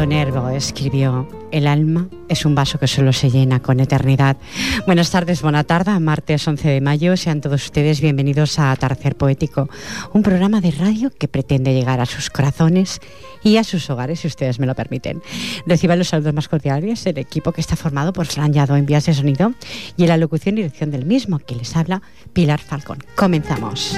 Amado Nervo escribió, el alma es un vaso que solo se llena con eternidad. Buenas tardes, buena tarde, martes 11 de mayo. Sean todos ustedes bienvenidos a Atardecer Poético, un programa de radio que pretende llegar a sus corazones y a sus hogares, si ustedes me lo permiten. Reciban los saludos más cordiales el equipo que está formado por Fran Yado en vías de sonido y en la locución y dirección del mismo, que les habla Pilar Falcón. Comenzamos.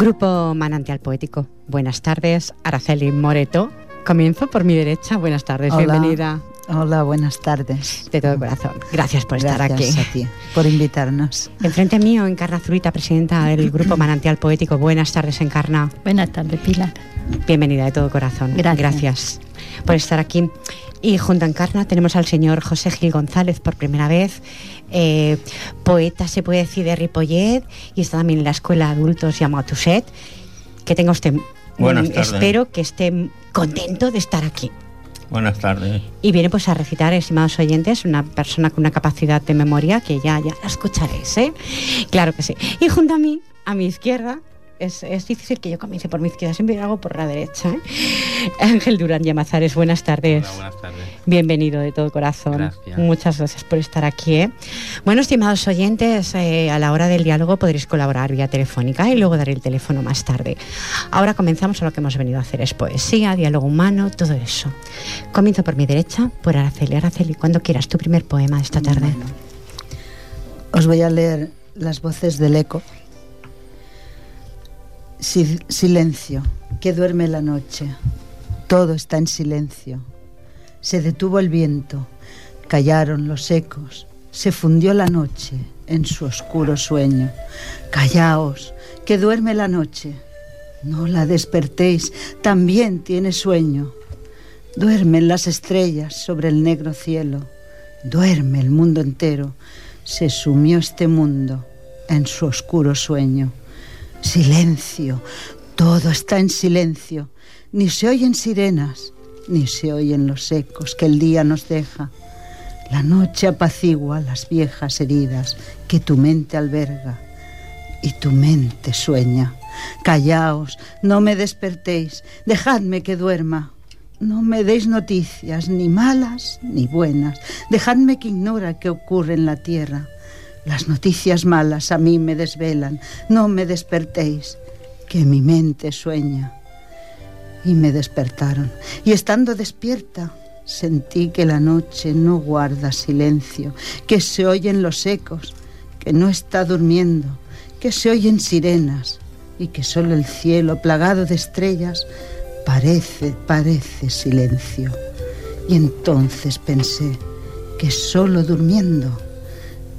Grupo Manantial Poético. Buenas tardes, Araceli Moreto. Comienzo por mi derecha. Buenas tardes, Hola. bienvenida. Hola, buenas tardes. De todo corazón. Gracias por estar Gracias aquí. a ti por invitarnos. Enfrente mío, Encarna Zurita, presidenta del Grupo Manantial Poético. Buenas tardes, Encarna. Buenas tardes, Pilar. Bienvenida de todo corazón. Gracias. Gracias por estar aquí. Y junto a Encarna tenemos al señor José Gil González por primera vez, eh, poeta, se puede decir, de Ripollet, y está también en la Escuela de Adultos llamada Tuset. Que tenga usted, Buenas tardes. espero que esté contento de estar aquí. Buenas tardes. Y viene pues a recitar, estimados oyentes, una persona con una capacidad de memoria que ya, ya la escucharéis, ¿eh? Claro que sí. Y junto a mí, a mi izquierda, es, es difícil que yo comience por mi izquierda, siempre hago por la derecha, ¿eh? Ángel Durán Llamazares, buenas tardes. Hola, buenas tardes. Bienvenido de todo corazón. Gracias. Muchas gracias por estar aquí. ¿eh? Bueno, estimados oyentes, eh, a la hora del diálogo podréis colaborar vía telefónica y luego daré el teléfono más tarde. Ahora comenzamos a lo que hemos venido a hacer, es poesía, diálogo humano, todo eso. Comienzo por mi derecha, por Araceli. Araceli, cuando quieras, tu primer poema de esta tarde. Bueno, os voy a leer las voces del eco. Si- silencio, que duerme la noche. Todo está en silencio. Se detuvo el viento, callaron los ecos, se fundió la noche en su oscuro sueño. Callaos, que duerme la noche. No la despertéis, también tiene sueño. Duermen las estrellas sobre el negro cielo. Duerme el mundo entero. Se sumió este mundo en su oscuro sueño. Silencio, todo está en silencio. Ni se oyen sirenas, ni se oyen los ecos que el día nos deja. La noche apacigua las viejas heridas que tu mente alberga y tu mente sueña. Callaos, no me despertéis, dejadme que duerma. No me deis noticias, ni malas ni buenas. Dejadme que ignora qué ocurre en la tierra. Las noticias malas a mí me desvelan. No me despertéis, que mi mente sueña. Y me despertaron. Y estando despierta, sentí que la noche no guarda silencio, que se oyen los ecos, que no está durmiendo, que se oyen sirenas y que solo el cielo plagado de estrellas parece, parece silencio. Y entonces pensé que solo durmiendo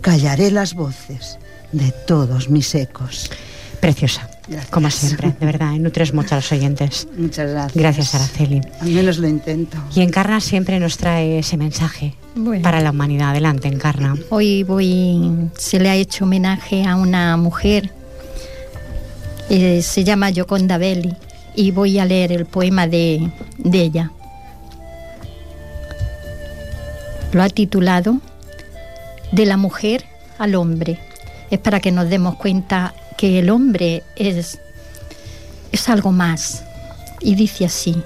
callaré las voces de todos mis ecos. Preciosa, Gracias. como siempre, de verdad, ¿eh? nutres mucho a los oyentes. Muchas gracias. Gracias, Araceli. Al menos lo intento. Y Encarna siempre nos trae ese mensaje Bueno. para la humanidad. Adelante, Encarna. Hoy voy, se le ha hecho homenaje a una mujer, eh, se llama Gioconda Belli, y voy a leer el poema de, de ella. Lo ha titulado De la mujer al hombre. Es para que nos demos cuenta que el hombre es, es algo más. Y dice así,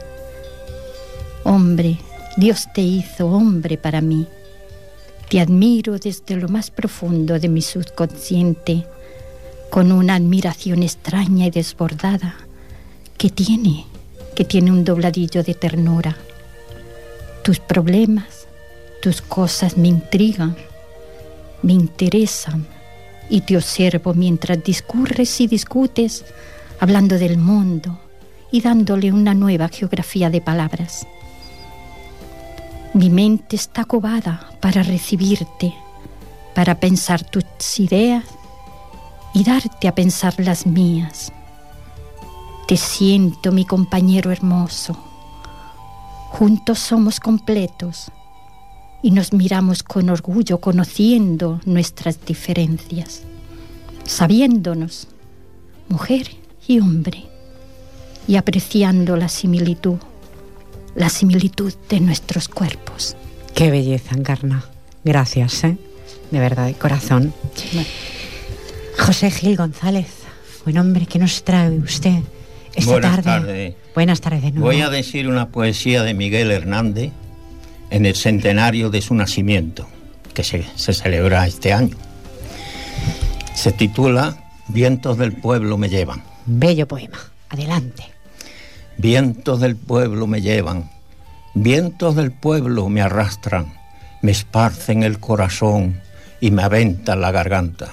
Hombre, Dios te hizo hombre para mí. Te admiro desde lo más profundo de mi subconsciente, con una admiración extraña y desbordada que tiene, que tiene un dobladillo de ternura. Tus problemas, tus cosas me intrigan, me interesan y te observo mientras discurres y discutes, hablando del mundo y dándole una nueva geografía de palabras. Mi mente está cobada para recibirte, para pensar tus ideas y darte a pensar las mías. Te siento, mi compañero hermoso. Juntos somos completos y nos miramos con orgullo conociendo nuestras diferencias, sabiéndonos mujer y hombre y apreciando la similitud, la similitud de nuestros cuerpos. Qué belleza, Encarna. Gracias, ¿eh? de verdad, de corazón. José Gil González, buen hombre, ¿qué nos trae usted esta Buenas tarde? tardes. Buenas tardes de nuevo. Voy a decir una poesía de Miguel Hernández en el centenario de su nacimiento, que se, se celebra este año. Se titula Vientos del pueblo me llevan. Bello poema. Adelante. Vientos del pueblo me llevan, vientos del pueblo me arrastran, me esparcen el corazón y me aventan la garganta.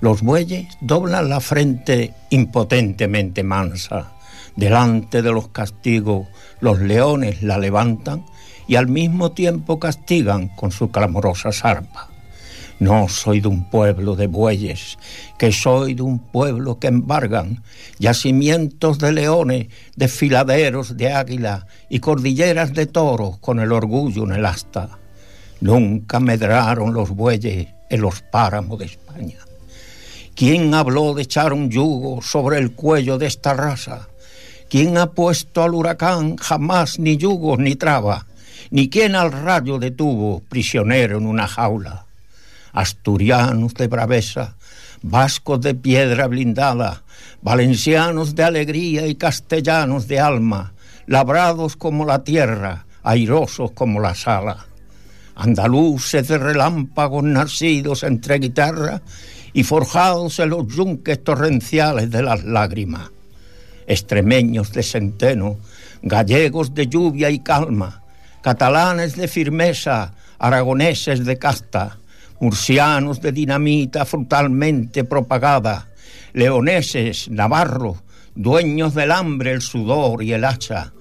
Los bueyes doblan la frente impotentemente mansa. Delante de los castigos, los leones la levantan y al mismo tiempo castigan con su clamorosa zarpa. No soy de un pueblo de bueyes, que soy de un pueblo que embargan yacimientos de leones, desfiladeros de águila y cordilleras de toros con el orgullo en el asta. Nunca medraron los bueyes en los páramos de España. ¿Quién habló de echar un yugo sobre el cuello de esta raza? ¿Quién ha puesto al huracán jamás ni yugo ni traba? Ni quién al rayo detuvo prisionero en una jaula? Asturianos de braveza, vascos de piedra blindada, valencianos de alegría y castellanos de alma, labrados como la tierra, airosos como la sala. Andaluces de relámpagos nacidos entre guitarra y forjados en los yunques torrenciales de las lágrimas. Extremeños de centeno, gallegos de lluvia y calma, catalanes de firmeza, aragoneses de casta, murcianos de dinamita frutalmente propagada, leoneses, navarros, dueños del hambre, el sudor y el hacha,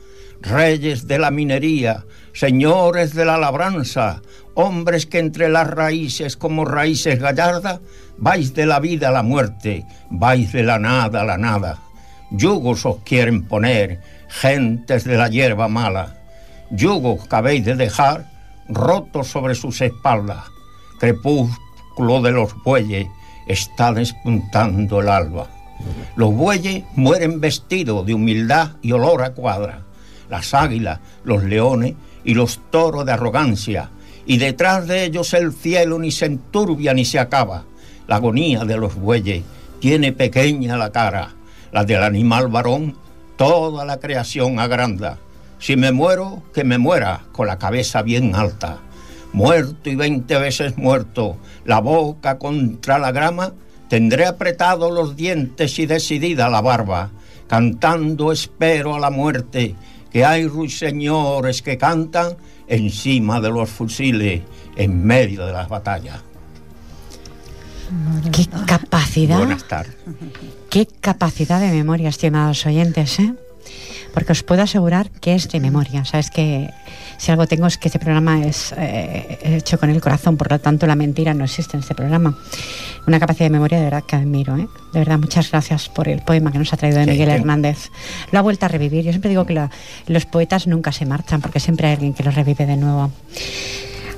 reyes de la minería, señores de la labranza, hombres que entre las raíces como raíces gallardas, vais de la vida a la muerte, vais de la nada a la nada. Yugos os quieren poner, gentes de la hierba mala, yugos que habéis de dejar rotos sobre sus espaldas. Crepúsculo de los bueyes está despuntando el alba. Los bueyes mueren vestidos de humildad y olor a cuadra. Las águilas, los leones y los toros de arrogancia. Y detrás de ellos el cielo ni se enturbia ni se acaba. La agonía de los bueyes tiene pequeña la cara. La del animal varón, toda la creación agranda. Si me muero, que me muera con la cabeza bien alta. Muerto y veinte veces muerto, la boca contra la grama, tendré apretados los dientes y decidida la barba, cantando espero a la muerte, que hay ruiseñores que cantan encima de los fusiles en medio de las batallas. Qué capacidad. Buenas tardes. Qué capacidad de memoria, estimados oyentes, ¿eh? Porque os puedo asegurar que es de memoria. Sabes que si algo tengo es que este programa es eh, hecho con el corazón, por lo tanto la mentira no existe en este programa. Una capacidad de memoria de verdad que admiro, ¿eh? De verdad, muchas gracias por el poema que nos ha traído de Miguel Hernández. Lo ha vuelto a revivir. Yo siempre digo que la- los poetas nunca se marchan porque siempre hay alguien que los revive de nuevo.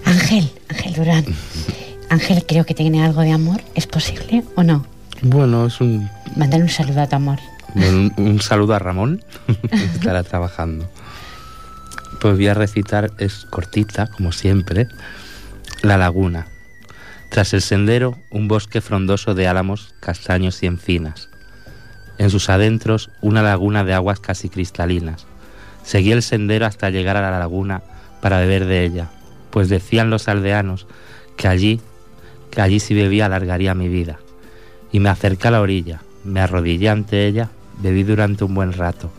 Ángel, Ángel Durán. Ángel, creo que tiene algo de amor. ¿Es posible o no? Bueno, es un, Mándale un saludo a tu amor. Un saludo a Ramón, que estará trabajando. Pues voy a recitar, es cortita, como siempre, La Laguna. Tras el sendero, un bosque frondoso de álamos, castaños y encinas. En sus adentros, una laguna de aguas casi cristalinas. Seguí el sendero hasta llegar a la laguna para beber de ella, pues decían los aldeanos que allí, que allí si bebía alargaría mi vida. Y me acerqué a la orilla, me arrodillé ante ella, bebí durante un buen rato.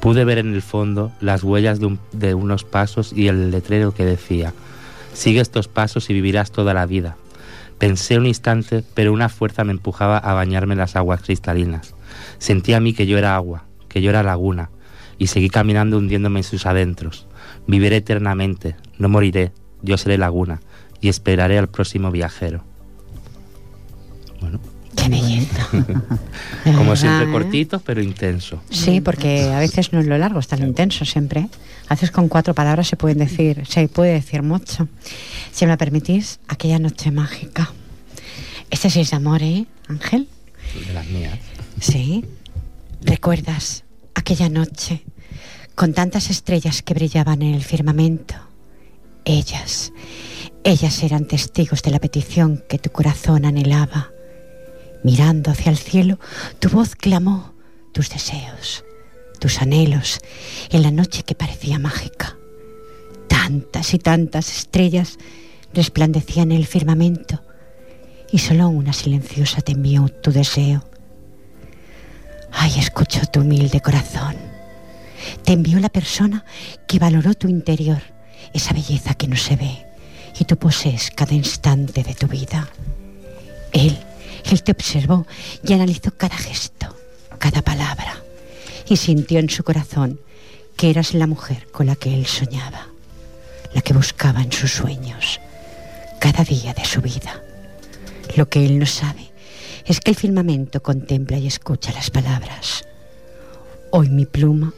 Pude ver en el fondo las huellas de, un- de unos pasos y el letrero que decía, sigue estos pasos y vivirás toda la vida. Pensé un instante, pero una fuerza me empujaba a bañarme en las aguas cristalinas. Sentí a mí que yo era agua, que yo era laguna, y seguí caminando hundiéndome en sus adentros. Viviré eternamente, no moriré, yo seré laguna y esperaré al próximo viajero. Bueno. Qué belleza. Como siempre, ¿eh? cortitos pero intenso. Sí, porque a veces no es lo largo, está lo intenso siempre. A veces con cuatro palabras se pueden decir, se puede decir mucho. Si me permitís, aquella noche mágica. Este sí es de amor, ¿eh, Ángel? De las mías. Sí. ¿Recuerdas aquella noche con tantas estrellas que brillaban en el firmamento? Ellas, ellas eran testigos de la petición que tu corazón anhelaba. Mirando hacia el cielo, tu voz clamó tus deseos, tus anhelos, en la noche que parecía mágica. Tantas y tantas estrellas resplandecían en el firmamento y solo una silenciosa te envió tu deseo. Ay, escuchó tu humilde corazón. Te envió la persona que valoró tu interior, esa belleza que no se ve, y tú posees cada instante de tu vida. Él, él te observó y analizó cada gesto, cada palabra, y sintió en su corazón que eras la mujer con la que él soñaba, la que buscaba en sus sueños, cada día de su vida. Lo que él no sabe es que el firmamento contempla y escucha las palabras. Hoy mi pluma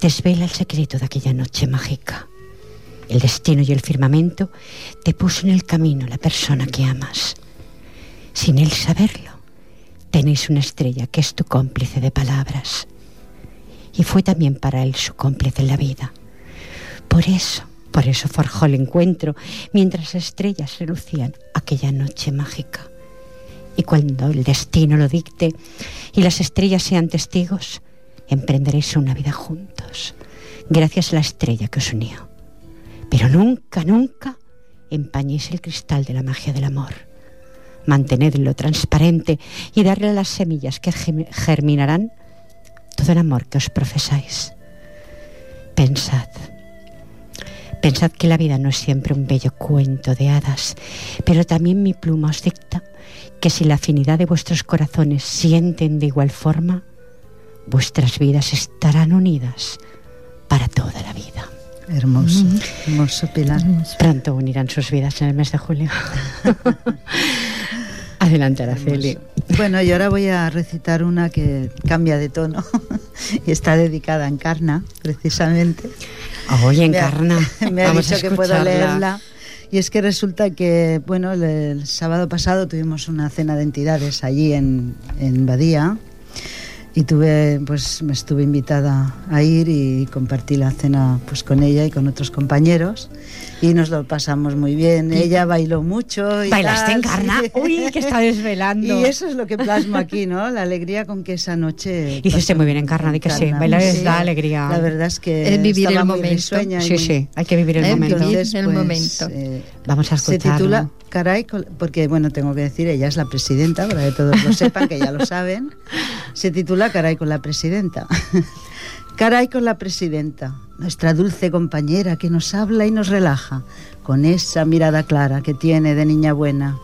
desvela el secreto de aquella noche mágica. El destino y el firmamento te puso en el camino la persona que amas. Sin él saberlo, tenéis una estrella que es tu cómplice de palabras. Y fue también para él su cómplice en la vida. Por eso, por eso forjó el encuentro mientras estrellas relucían aquella noche mágica. Y cuando el destino lo dicte y las estrellas sean testigos, emprenderéis una vida juntos, gracias a la estrella que os unió. Pero nunca, nunca empañéis el cristal de la magia del amor. Mantenedlo transparente y darle a las semillas que germinarán todo el amor que os profesáis. Pensad, pensad que la vida no es siempre un bello cuento de hadas, pero también mi pluma os dicta que si la afinidad de vuestros corazones sienten de igual forma, vuestras vidas estarán unidas para toda la vida. Hermoso, hermoso Pilar. Pronto unirán sus vidas en el mes de julio. Adelante, Araceli. Bueno, y ahora voy a recitar una que cambia de tono y está dedicada a Encarna, precisamente. Oye, Encarna. Me ha, dicho que puedo leerla. Y es que resulta que, bueno, el, sábado pasado tuvimos una cena de entidades allí en, en Badía y tuve pues me estuve invitada a ir y compartí la cena pues con ella y con otros compañeros y nos lo pasamos muy bien. Ella bailó mucho y bailaste en carna uy que está desvelando. Y eso es lo que plasmo aquí no la alegría con que esa noche hiciste muy bien en carna que sí. Bailar es da alegría. La verdad es que es vivir el momento. sí sí hay que vivir el momento. El momento. eh, vamos a escucharlo se titula Caray, porque bueno, tengo que decir, ella es la presidenta, para que todos lo sepan, que ya lo saben. Se titula Caray con la presidenta. Caray con la presidenta, nuestra dulce compañera que nos habla y nos relaja, con esa mirada clara que tiene de niña buena.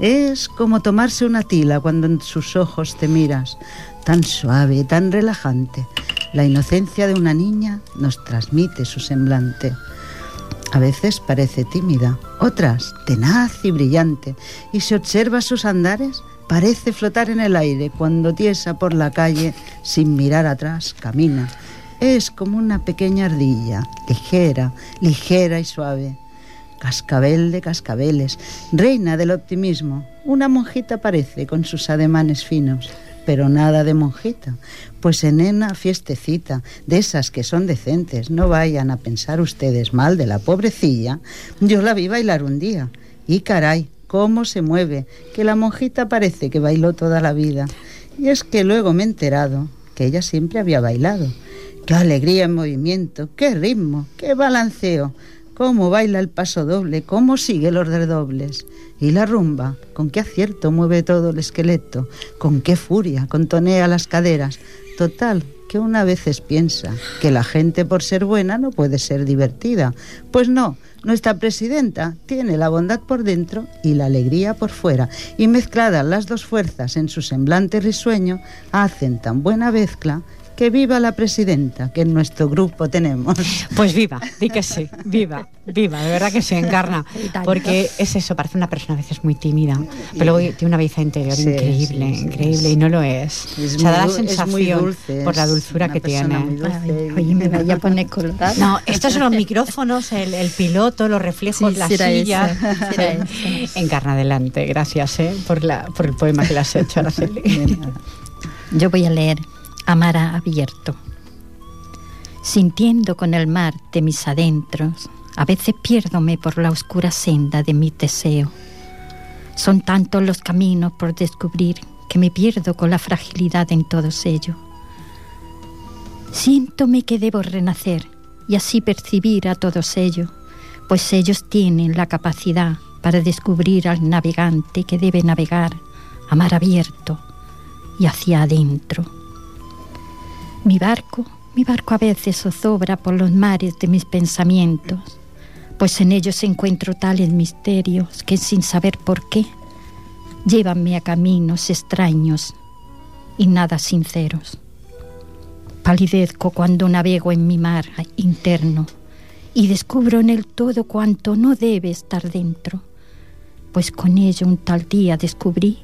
Es como tomarse una tila cuando en sus ojos te miras, tan suave, tan relajante. La inocencia de una niña nos transmite su semblante. A veces parece tímida, otras tenaz y brillante, y si observa sus andares, parece flotar en el aire cuando tiesa por la calle sin mirar atrás camina. Es como una pequeña ardilla, ligera, ligera y suave. Cascabel de cascabeles, reina del optimismo, una monjita parece con sus ademanes finos pero nada de monjita, pues en una fiestecita, de esas que son decentes, no vayan a pensar ustedes mal de la pobrecilla, yo la vi bailar un día, y caray, cómo se mueve, que la monjita parece que bailó toda la vida. Y es que luego me he enterado que ella siempre había bailado. Qué alegría en movimiento, qué ritmo, qué balanceo, cómo baila el paso doble, cómo sigue los redobles. Y la rumba, con qué acierto mueve todo el esqueleto, con qué furia contonea las caderas. Total, que una veces piensa que la gente por ser buena no puede ser divertida. Pues no, nuestra presidenta tiene la bondad por dentro y la alegría por fuera, y mezcladas las dos fuerzas en su semblante risueño, hacen tan buena mezcla que viva la presidenta que en nuestro grupo tenemos. Pues viva, di que sí, viva, viva, de verdad que se encarna. Porque es eso, parece una persona a veces muy tímida, pero luego tiene una belleza interior Sí, increíble, sí, sí, increíble, y no lo es. Es o sea, da la sensación muy dulce, por la dulzura que tiene. dulce. Oye, me vaya a poner colorada. No, estos son los micrófonos, el, el piloto, los reflejos, Sí, las será sillas. Encarna adelante, gracias ¿eh? por, la, por el poema que le has hecho, Araceli. Yo voy a leer A abierto. Sintiendo con el mar de mis adentros, a veces pierdome por la oscura senda de mi deseo. Son tantos los caminos por descubrir que me pierdo con la fragilidad en todos ellos. Siéntome que debo renacer y así percibir a todos ellos, pues ellos tienen la capacidad para descubrir al navegante que debe navegar a mar abierto y hacia adentro. Mi barco, mi barco a veces zozobra por los mares de mis pensamientos, pues en ellos encuentro tales misterios que sin saber por qué, llévanme a caminos extraños y nada sinceros. Palidezco cuando navego en mi mar interno y descubro en el todo cuanto no debe estar dentro, pues con ello un tal día descubrí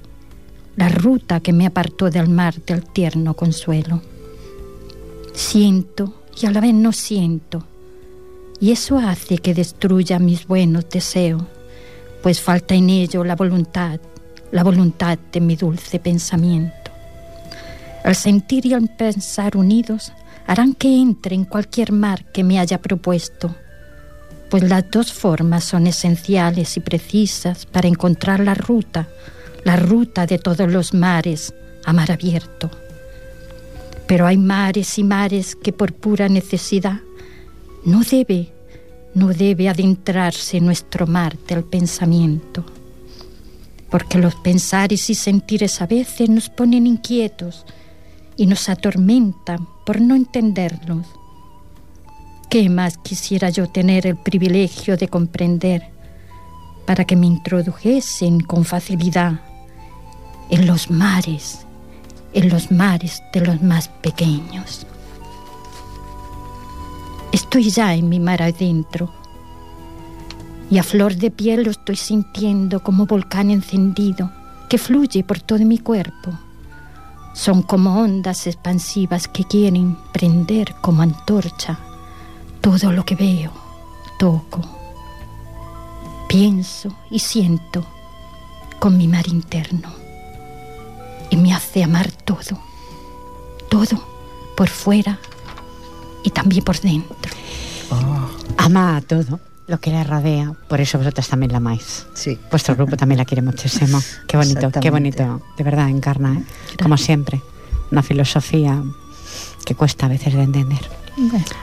la ruta que me apartó del mar del tierno consuelo. Siento y a la vez no siento, y eso hace que destruya mis buenos deseos, pues falta en ello la voluntad, la voluntad de mi dulce pensamiento. El sentir y el pensar unidos harán que entre en cualquier mar que me haya propuesto, pues las dos formas son esenciales y precisas para encontrar la ruta, la ruta de todos los mares a mar abierto. Pero hay mares y mares que por pura necesidad no debe, no debe adentrarse en nuestro mar del pensamiento. Porque los pensares y sentires a veces nos ponen inquietos y nos atormentan por no entenderlos. ¿Qué más quisiera yo tener el privilegio de comprender para que me introdujesen con facilidad en los mares, en los mares de los más pequeños? Estoy ya en mi mar adentro y a flor de piel lo estoy sintiendo como volcán encendido que fluye por todo mi cuerpo. Son como ondas expansivas que quieren prender como antorcha todo lo que veo, toco, pienso y siento con mi mar interno. Y me hace amar todo, todo, por fuera y también por dentro. Ama a todo lo que le rodea, por eso vosotras también la amáis. Sí. Vuestro grupo también la quiere muchísimo. Qué bonito, qué bonito. De verdad, encarna, ¿eh? como siempre. Una filosofía que cuesta a veces de entender.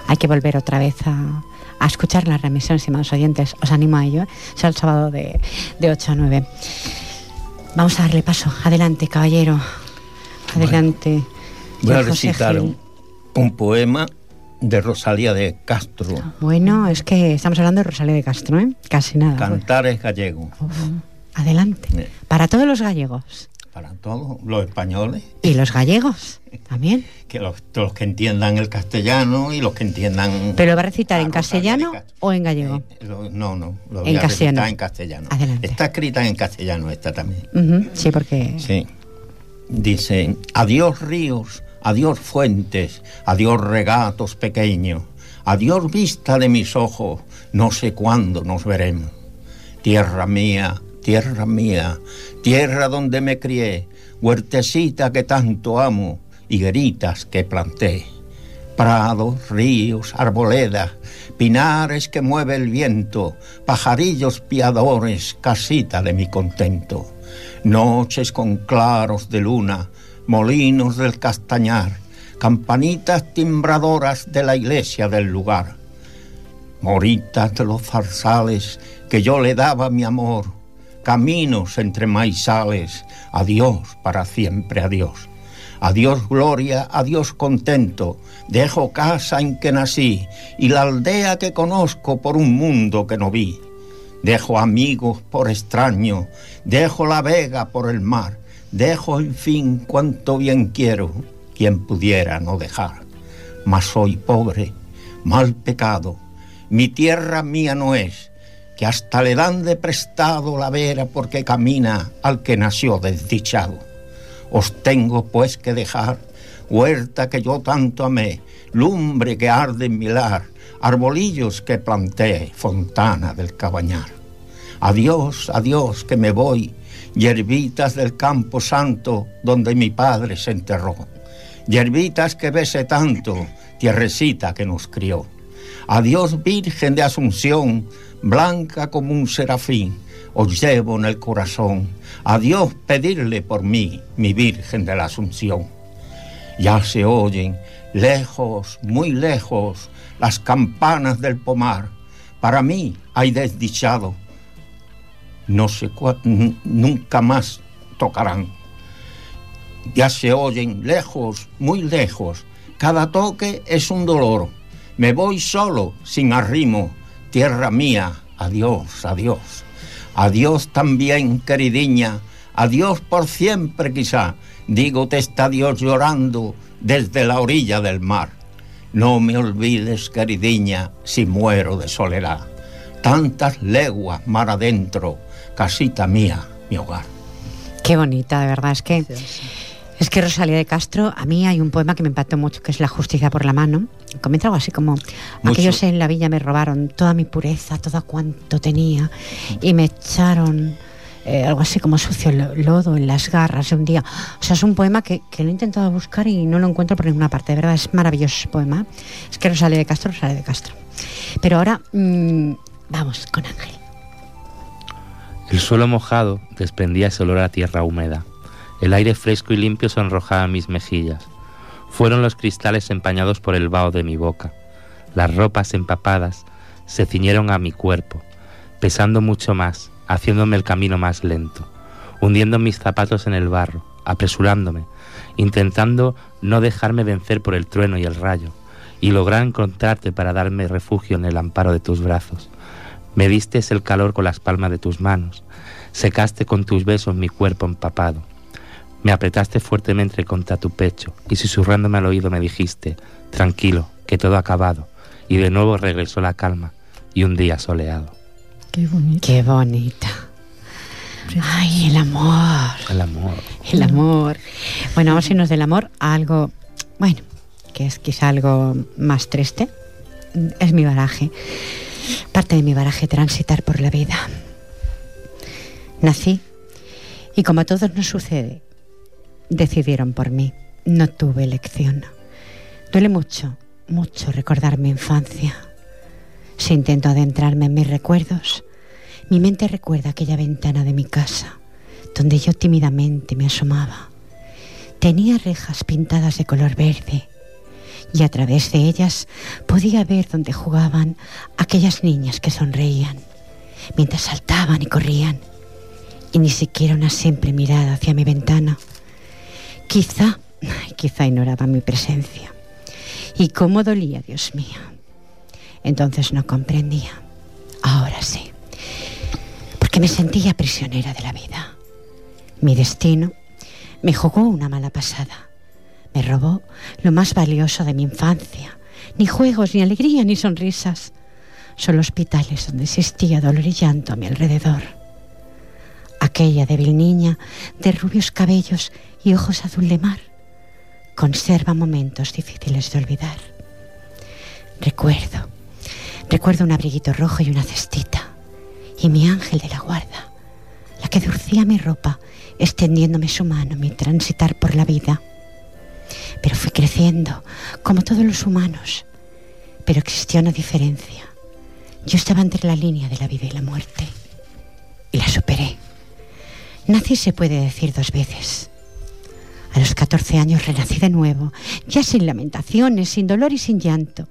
Hay que volver otra vez a, a escuchar las remisiones, estimados oyentes. Os animo a ello. ¿eh? Será el sábado de, de 8 a 9. Vamos a darle paso. Adelante, caballero. Adelante. Voy a recitar un, un poema de Rosalía de Castro, Bueno, es que estamos hablando de Rosalía de Castro, ¿eh? Casi nada. Cantares Gallego, Uf, adelante. Eh. Para todos los gallegos. Para todos los españoles, Y los gallegos también. que los, los que entiendan el castellano y los que entiendan... ¿Pero lo va a recitar a en castellano o en gallego? Eh, lo- no, no, lo En voy a recitar castellano. en castellano. Adelante. Está escrita en castellano esta también. Sí, porque... Sí. Dice, adiós ríos, adiós fuentes, adiós regatos pequeños, adiós vista de mis ojos, no sé cuándo nos veremos. Tierra mía, tierra mía, tierra donde me crié, huertecita que tanto amo, higueritas que planté. Prados, ríos, arboledas, pinares que mueve el viento, pajarillos piadores, casita de mi contento. Noches con claros de luna, molinos del castañar, campanitas timbradoras de la iglesia del lugar. Moritas de los zarzales que yo le daba mi amor, caminos entre maizales, adiós para siempre, adiós. Adiós gloria, adiós contento, dejo casa en que nací y la aldea que conozco por un mundo que no vi. Dejo amigos por extraño, dejo la vega por el mar, dejo en fin cuanto bien quiero quien pudiera no dejar. Mas soy pobre, mal pecado, mi tierra mía no es, que hasta le dan de prestado la vera porque camina al que nació desdichado. Os tengo pues que dejar huerta que yo tanto amé, lumbre que arde en mi lar, arbolillos que planté, fontana del cabañar. Adiós, adiós, que me voy, hierbitas del campo santo donde mi padre se enterró, hierbitas que bese tanto, tierrecita que nos crió. Adiós, Virgen de Asunción, blanca como un serafín, os llevo en el corazón. Adiós, pedirle por mí, mi Virgen de la Asunción. Ya se oyen, lejos, muy lejos, las campanas del pomar. Para mí hay desdichado. No sé nunca más tocarán. Ya se oyen lejos, muy lejos. Cada toque es un dolor. Me voy solo, sin arrimo. Tierra mía, adiós, adiós. Adiós también, queridiña. Adiós por siempre quizá. Digo te está Dios llorando desde la orilla del mar. No me olvides, queridiña, si muero de soledad. Tantas leguas mar adentro, casita mía, mi hogar. Qué bonita, de verdad. Es que es que Rosalía de Castro, a mí hay un poema que me impactó mucho, que es La justicia por la mano. Comienza algo así como, aquellos en la villa me robaron toda mi pureza, todo cuanto tenía, y me echaron eh, algo así como sucio lodo en las garras de un día. O sea, es un poema que, lo he intentado buscar y no lo encuentro por ninguna parte. De verdad, es maravilloso ese poema. Es que Rosalía de Castro, Rosalía de Castro. Pero ahora, mm, vamos con Ángel. El suelo mojado desprendía ese olor a tierra húmeda el aire fresco y limpio sonrojaba mis mejillas. Fueron los cristales empañados por el vaho de mi boca. Las ropas empapadas se ciñeron a mi cuerpo, pesando mucho más, haciéndome el camino más lento, hundiendo mis zapatos en el barro, apresurándome, intentando no dejarme vencer por el trueno y el rayo, y lograr encontrarte para darme refugio en el amparo de tus brazos. Me distes el calor con las palmas de tus manos, secaste con tus besos mi cuerpo empapado me apretaste fuertemente contra tu pecho y susurrándome al oído me dijiste, tranquilo, que todo ha acabado. Y de nuevo regresó la calma y un día soleado. Qué bonita. Qué bonita. Ay, el amor. El amor. El amor. Bueno, vamos a irnos del amor a algo, bueno, que es quizá algo más triste. Es mi baraje. Parte de mi baraje transitar por la vida. Nací y como a todos nos sucede, decidieron por mí. No tuve elección. Duele mucho, mucho recordar mi infancia. Si intento adentrarme en mis recuerdos, mi mente recuerda aquella ventana de mi casa, donde yo tímidamente me asomaba. Tenía rejas pintadas de color verde y a través de ellas podía ver donde jugaban aquellas niñas que sonreían, mientras saltaban y corrían, y ni siquiera una simple mirada hacia mi ventana Quizá, quizá ignoraba mi presencia. Y cómo dolía, Dios mío. Entonces no comprendía. Ahora sí. Porque me sentía prisionera de la vida. Mi destino me jugó una mala pasada. Me robó lo más valioso de mi infancia. Ni juegos, ni alegría, ni sonrisas. Solo hospitales donde existía dolor y llanto a mi alrededor. Aquella débil niña de rubios cabellos y ojos azul de mar conserva momentos difíciles de olvidar. Recuerdo, recuerdo un abriguito rojo y una cestita y mi ángel de la guarda, la que durcía mi ropa extendiéndome su mano mi transitar por la vida. Pero fui creciendo, como todos los humanos, pero existía una diferencia. Yo estaba entre la línea de la vida y la muerte y la superé. Nací se puede decir dos veces. A los 14 años renací de nuevo, ya sin lamentaciones, sin dolor y sin llanto.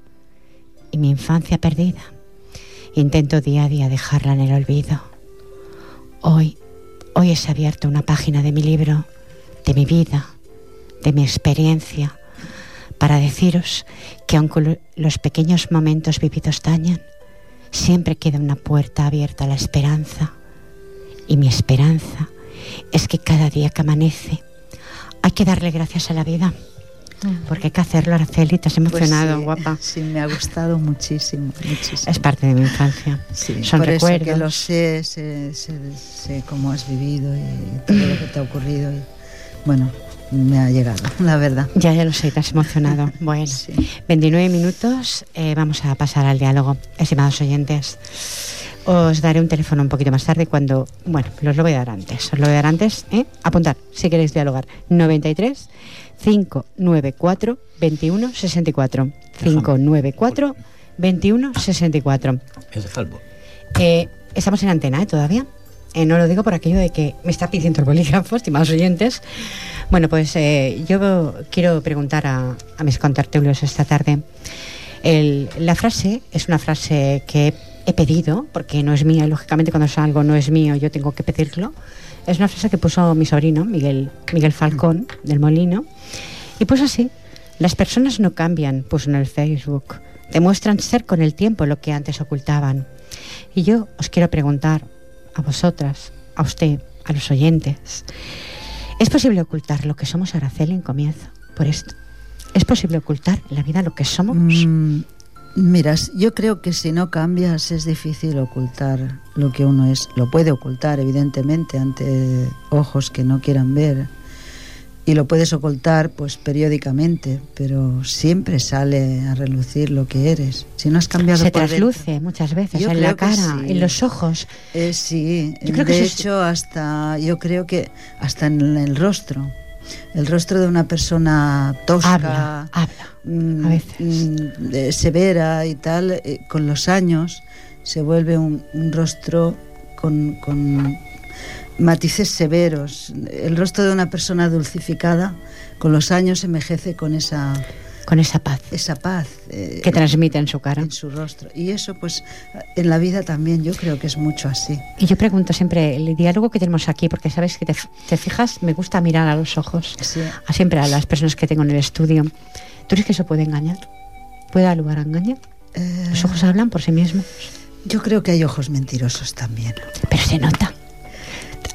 Y mi infancia perdida. Intento día a día dejarla en el olvido. Hoy, hoy es abierto una página de mi libro, de mi vida, de mi experiencia, para deciros que aunque los pequeños momentos vividos dañan, siempre queda una puerta abierta a la esperanza. Y mi esperanza es que cada día que amanece, hay que darle gracias a la vida, Porque hay que hacerlo, Araceli, te has Pues emocionado, sí, guapa. Sí, me ha gustado muchísimo, muchísimo. Es parte de mi infancia. Sí, Son por eso recuerdos. que lo sé, sé, sé, sé cómo has vivido y todo lo que te ha ocurrido. Y, bueno, me ha llegado, la verdad. Ya, ya lo sé, te has emocionado. Bueno, Sí. 29 minutos, eh, vamos a pasar al diálogo. Estimados oyentes, os daré un teléfono un poquito más tarde cuando, bueno, os lo voy a dar antes. Os lo voy a dar antes, ¿eh? Apuntar, si queréis dialogar. 93 594 21 64. 594 21 64. Es de Calvo. Eh, estamos en antena, ¿eh? Todavía. Eh, no lo digo por aquello de que me está pidiendo el bolígrafo, estimados oyentes. Bueno, pues eh, yo quiero preguntar a, a mis contertulios esta tarde. El- la frase es una frase que he, pedido, porque no es mía, y lógicamente cuando es algo no es mío, yo tengo que pedirlo. Es una frase que puso mi sobrino, Miguel, Miguel Falcón, del Molino, y puso así, las personas no cambian, puso en el Facebook, demuestran ser con el tiempo lo que antes ocultaban. Y yo os quiero preguntar a vosotras, a usted, a los oyentes, ¿es posible ocultar lo que somos Araceli en comienzo por esto? ¿Es posible ocultar en la vida lo que somos? Mm, miras, yo creo que si no cambias es difícil ocultar lo que uno es. Lo puede ocultar, evidentemente, ante ojos que no quieran ver. Y lo puedes ocultar, pues, periódicamente, pero siempre sale a relucir lo que eres. Si no has cambiado Se por dentro. trasluce muchas veces en la cara, sí. en los ojos. Eh, sí, Yo creo que de es- hecho hasta yo creo que hasta en el rostro, el rostro de una persona tosca, Habla, habla. mm, a veces. mm, severa y tal, eh, con los años se vuelve un, un rostro con, con matices severos. El rostro de una persona dulcificada con los años envejece con esa, Con esa paz esa paz. eh, que transmite en su cara. en su rostro. Y eso, pues, en la vida también yo creo que es mucho así. Y yo pregunto siempre, el diálogo que tenemos aquí, porque sabes que te, te fijas, me gusta mirar a los ojos, Sí. a siempre a las personas que tengo en el estudio. ¿Tú crees que eso puede engañar? ¿Puede dar lugar a engaño? Eh, Los ojos hablan por sí mismos, Yo creo que hay ojos mentirosos también. pero se nota.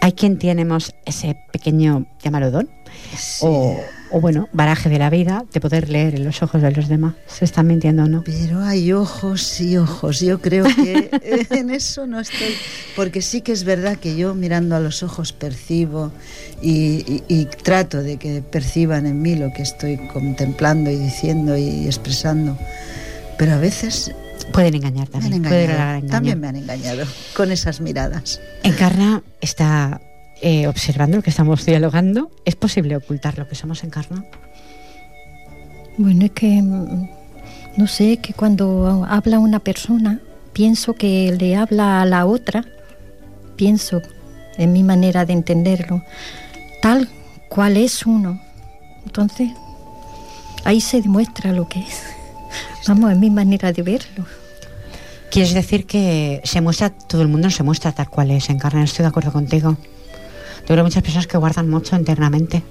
Hay quien tenemos ese pequeño, llámalo don, Sí, o, o bueno, baraje de la vida, de poder leer en los ojos de los demás. ¿Se están mintiendo o no? Pero hay ojos y ojos. Yo creo que en eso no estoy. Porque sí que es verdad que yo mirando a los ojos percibo y, y- y trato de que perciban en mí lo que estoy contemplando y diciendo y expresando. Pero a veces Pueden engañar también. pueden engañado. dar engaño. También me han engañado con esas miradas. Encarna está eh, observando lo que estamos dialogando. ¿Es posible ocultar lo que somos Encarna? Bueno, es que mm, no sé, que cuando habla una persona, pienso que le habla a la otra, pienso en mi manera de entenderlo, tal cual es uno. Entonces, ahí se demuestra lo que es. Vamos, en mi manera de verlo. Quieres decir que se muestra, todo el mundo se muestra tal cual es, Encarna. Estoy de acuerdo contigo. Yo creo que muchas personas que guardan mucho internamente.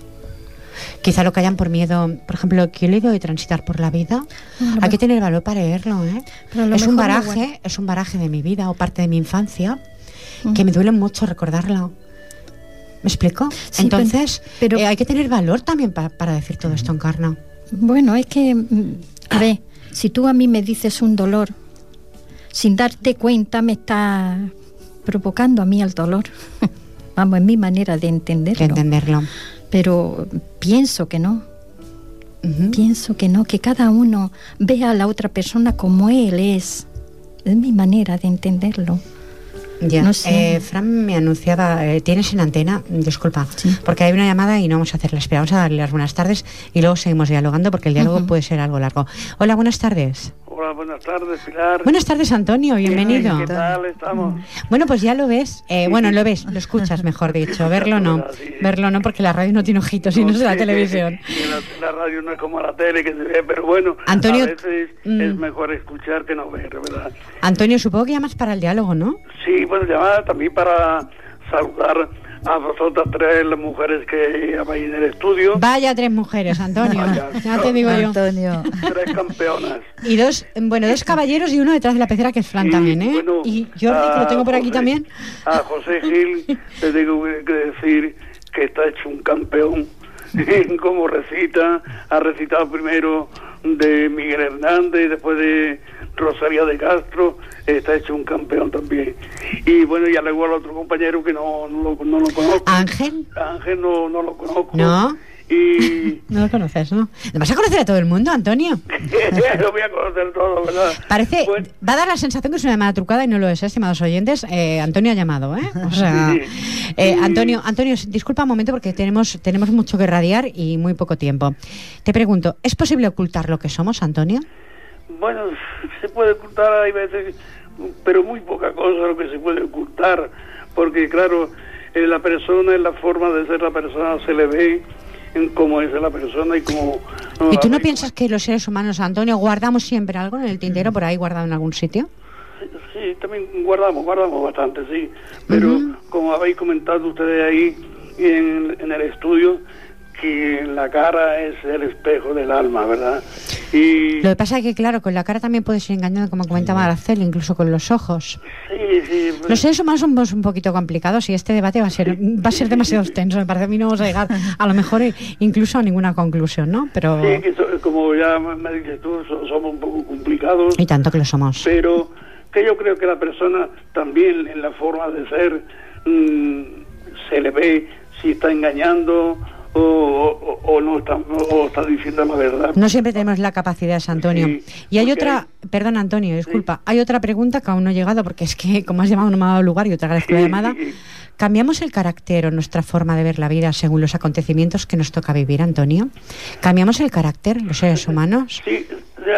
Quizá lo callan por miedo. Por ejemplo, que yo leído de transitar por la vida. Hay que tener valor para leerlo, ¿eh? Es un baraje, es un baraje de mi vida o parte de mi infancia que me duele mucho recordarlo. ¿Me explico? Sí, Entonces, pero- pero- eh, hay que tener valor también pa- para decir todo esto, Encarna. Bueno, es que, mm, a ver, si tú a mí me dices un dolor, sin darte cuenta me está provocando a mí el dolor. Vamos, es mi manera de De entenderlo. entenderlo. Pero pienso que no, pienso que no, que cada uno vea a la otra persona como él es. Es mi manera de entenderlo. Ya. No sé. Eh, Fran me anunciaba, eh, ¿tienes en antena? Disculpa, Sí. porque hay una llamada y no vamos a hacerla espera. Vamos a darle las buenas tardes y luego seguimos dialogando porque el diálogo puede ser algo largo. Hola, buenas tardes. Hola, buenas tardes, Pilar. Buenas tardes, Antonio, bienvenido. ¿Qué tal estamos? Bueno, pues ya lo ves. Eh, bueno, lo ves, lo escuchas, mejor dicho. Verlo no. Sí. Verlo no, porque la radio no tiene ojitos y no es la sí, televisión. La, la radio no es como la tele que se ve, pero bueno, Antonio, a veces mm. es mejor escuchar que no ver, ¿verdad? Antonio, supongo que llamas para el diálogo, ¿no? Sí, bueno, llamada también para saludar a vosotras tres, las mujeres que habéis en el estudio. Vaya tres mujeres, Antonio. Vaya. Ya te digo yo. Antonio. Tres campeonas. Y dos, bueno, dos caballeros y uno detrás de la pecera que es Fran Y, también, ¿eh? bueno, y Jordi, que lo tengo por aquí también. A José Gil le tengo que decir que está hecho un campeón como recita, ha recitado primero de Miguel Hernández y después de Rosaria de Castro, está hecho un campeón también. Y bueno, ya luego al otro compañero que no, no, lo, no lo conozco. ¿Ángel? Ángel no, no lo conozco. ¿No? Y No lo conoces, ¿no? ¿Vas a conocer a todo el mundo, Antonio? lo voy a conocer todo, ¿verdad? Parece, Bueno, va a dar la sensación que es una llamada trucada y no lo es, ¿eh, estimados oyentes. Eh, Antonio ha llamado, ¿eh? O sea, Sí. eh, Antonio, Antonio, disculpa un momento porque tenemos, tenemos mucho que radiar y muy poco tiempo. Te pregunto, ¿es posible ocultar lo que somos, Antonio? Bueno, se puede ocultar, hay veces, pero muy poca cosa lo que se puede ocultar, porque claro, la persona, en la forma de ser la persona, se le ve en cómo es la persona y cómo... ¿Y tú no piensas que los seres humanos, Antonio, guardamos siempre algo en el tintero por ahí guardado en algún sitio? Sí, también guardamos, guardamos bastante, sí. Pero como habéis comentado ustedes ahí en, en el estudio, que la cara es el espejo del alma, ¿verdad? Y Lo que pasa es que, claro, con la cara también puedes ir engañando, como comentaba Araceli, incluso con los ojos. sí, sí, pues- Los seres humanos somos un poquito complicados y este debate va a ser va a ser demasiado extenso. Me parece a mí no vamos a llegar a lo mejor incluso a ninguna conclusión, ¿no? Pero sí, que so- como ya me dices tú, so- somos un poco complicados. y tanto que lo somos. pero que yo creo que la persona también en la forma de ser mm, se le ve si está engañando o, o- o no está, o está diciendo la verdad. No siempre tenemos la capacidad, Antonio. Sí, y hay otra, perdón Antonio, disculpa, hay otra pregunta que aún no he llegado porque es que como has llamado no me ha dado lugar y te agradezco la llamada. ¿Cambiamos el carácter o nuestra forma de ver la vida según los acontecimientos que nos toca vivir, Antonio? ¿Cambiamos el carácter, los seres humanos? Sí,